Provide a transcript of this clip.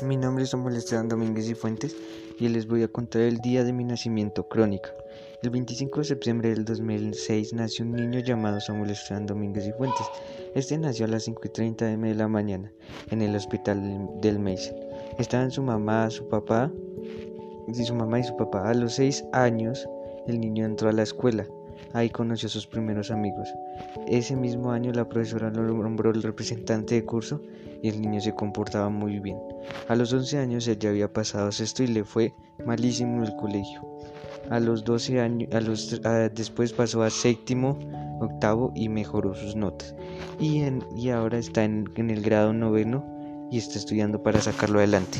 Mi nombre es Samuel Esteban Domínguez y Fuentes y les voy a contar el día de mi nacimiento, crónica. El 25 de septiembre del 2006 nació un niño llamado Samuel Esteban Domínguez y Fuentes. Este nació a las 5 y 30 de la mañana en el hospital del Mason. Estaban su mamá, su papá, y su mamá y su papá. A los 6 años el niño entró a la escuela. Ahí conoció a sus primeros amigos. Ese mismo año la profesora lo nombró el representante de curso y el niño se comportaba muy bien. A los 11 años él ya había pasado sexto y le fue malísimo en el colegio. A los 12 años, a los, después pasó a séptimo, octavo y mejoró sus notas. Y, y ahora está en, en el grado noveno y está estudiando para sacarlo adelante.